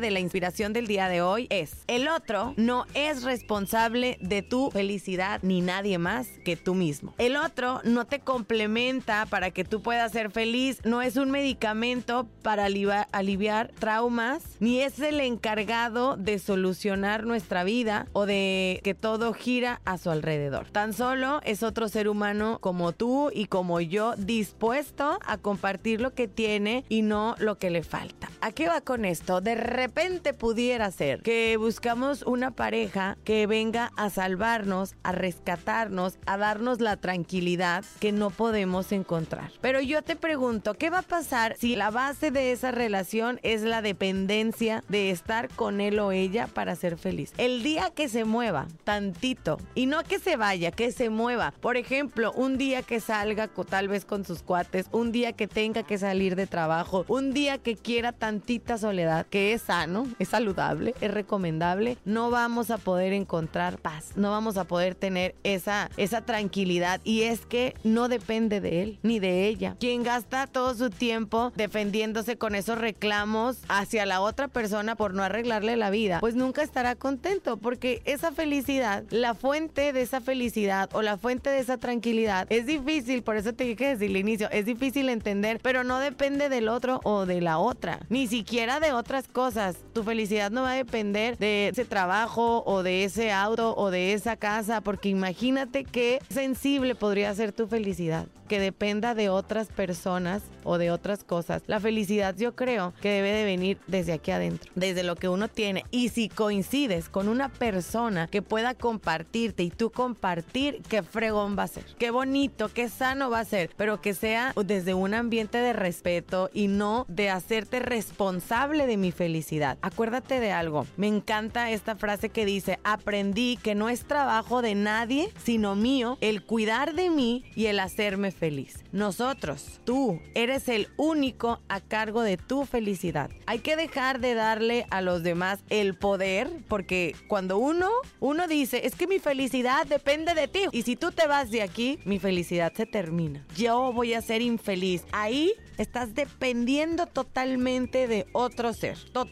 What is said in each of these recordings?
De la inspiración del día de hoy es, el otro no es responsable de tu felicidad ni nadie más que tú mismo. El otro no te complementa para que tú puedas ser feliz, no es un medicamento para aliviar, aliviar traumas, ni es el encargado de solucionar nuestra vida o de que todo gira a su alrededor. Tan solo es otro ser humano como tú y como yo dispuesto a compartir lo que tiene y no lo que le falta. ¿A qué va con esto? De repente pudiera ser que buscamos una pareja que venga a salvarnos, a rescatarnos, a darnos la tranquilidad que no podemos encontrar. Pero yo te pregunto, ¿qué va a pasar si la base de esa relación es la dependencia de estar con él o ella para ser feliz? El día que se mueva tantito, y no que se vaya, que se mueva. Por ejemplo, un día que salga tal vez con sus cuates, un día que tenga que salir de trabajo, un día que quiera tantita soledad, que es sano, es saludable, es recomendable, no vamos a poder encontrar paz, no vamos a poder tener esa, esa tranquilidad. Y es que no depende de él ni de ella. Quien gasta todo su tiempo defendiéndose con esos reclamos hacia la otra persona por no arreglarle la vida, pues nunca estará contento porque esa felicidad, la fuente de esa felicidad o la fuente de esa tranquilidad es difícil, por eso te dije desde el inicio, es difícil entender, pero no depende del otro o de la otra, ni siquiera de otras cosas. Tu felicidad no va a depender de ese trabajo o de ese auto o de esa casa, porque imagínate qué sensible podría ser tu felicidad, que dependa de otras personas o de otras cosas. La felicidad yo creo que debe de venir desde aquí adentro, desde lo que uno tiene. Y si coincides con una persona que pueda compartirte y tú compartir, qué fregón va a ser, qué bonito, qué sano va a ser, pero que sea desde un ambiente de respeto y no de hacerte responsable de mi felicidad. Acuérdate de algo, me encanta esta frase que dice, aprendí que no es trabajo de nadie, sino mío, el cuidar de mí y el hacerme feliz. Nosotros, tú, eres el único a cargo de tu felicidad. Hay que dejar de darle a los demás el poder, porque cuando uno, uno dice, es que mi felicidad depende de ti, y si tú te vas de aquí, mi felicidad se termina. Yo voy a ser infeliz. Ahí estás dependiendo totalmente de otro ser, totalmente.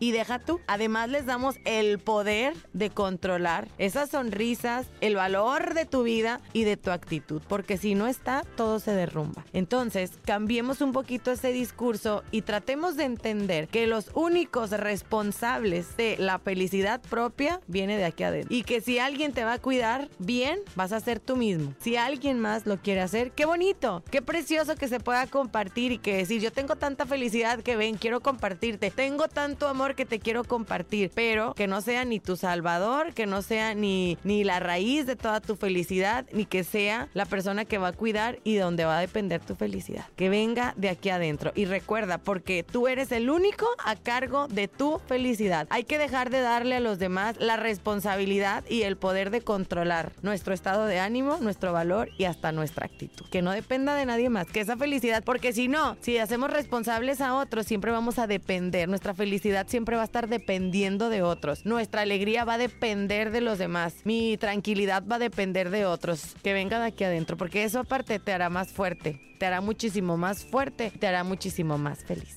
Y deja tú, además les damos el poder de controlar esas sonrisas, el valor de tu vida y de tu actitud, porque si no está, todo se derrumba. Entonces, cambiemos un poquito ese discurso y tratemos de entender que los únicos responsables de la felicidad propia viene de aquí adentro. Y que si alguien te va a cuidar bien, vas a ser tú mismo. Si alguien más lo quiere hacer, qué bonito, qué precioso que se pueda compartir y que decir, yo tengo tanta felicidad que ven, quiero compartirte, tengo tanto amor que te quiero compartir, pero que no sea ni tu salvador, que no sea ni, ni la raíz de toda tu felicidad, ni que sea la persona que va a cuidar y donde va a depender tu felicidad. Que venga de aquí adentro. Y recuerda, porque tú eres el único a cargo de tu felicidad. Hay que dejar de darle a los demás la responsabilidad y el poder de controlar nuestro estado de ánimo, nuestro valor y hasta nuestra actitud. Que no dependa de nadie más, que esa felicidad, porque si no, si hacemos responsables a otros, siempre vamos a depender. Nuestra felicidad siempre va a estar dependiendo de otros. Nuestra alegría va a depender de los demás. Mi tranquilidad va a depender de otros. Que venga de aquí adentro, porque eso aparte te hará más fuerte, te hará muchísimo más fuerte, te hará muchísimo más feliz.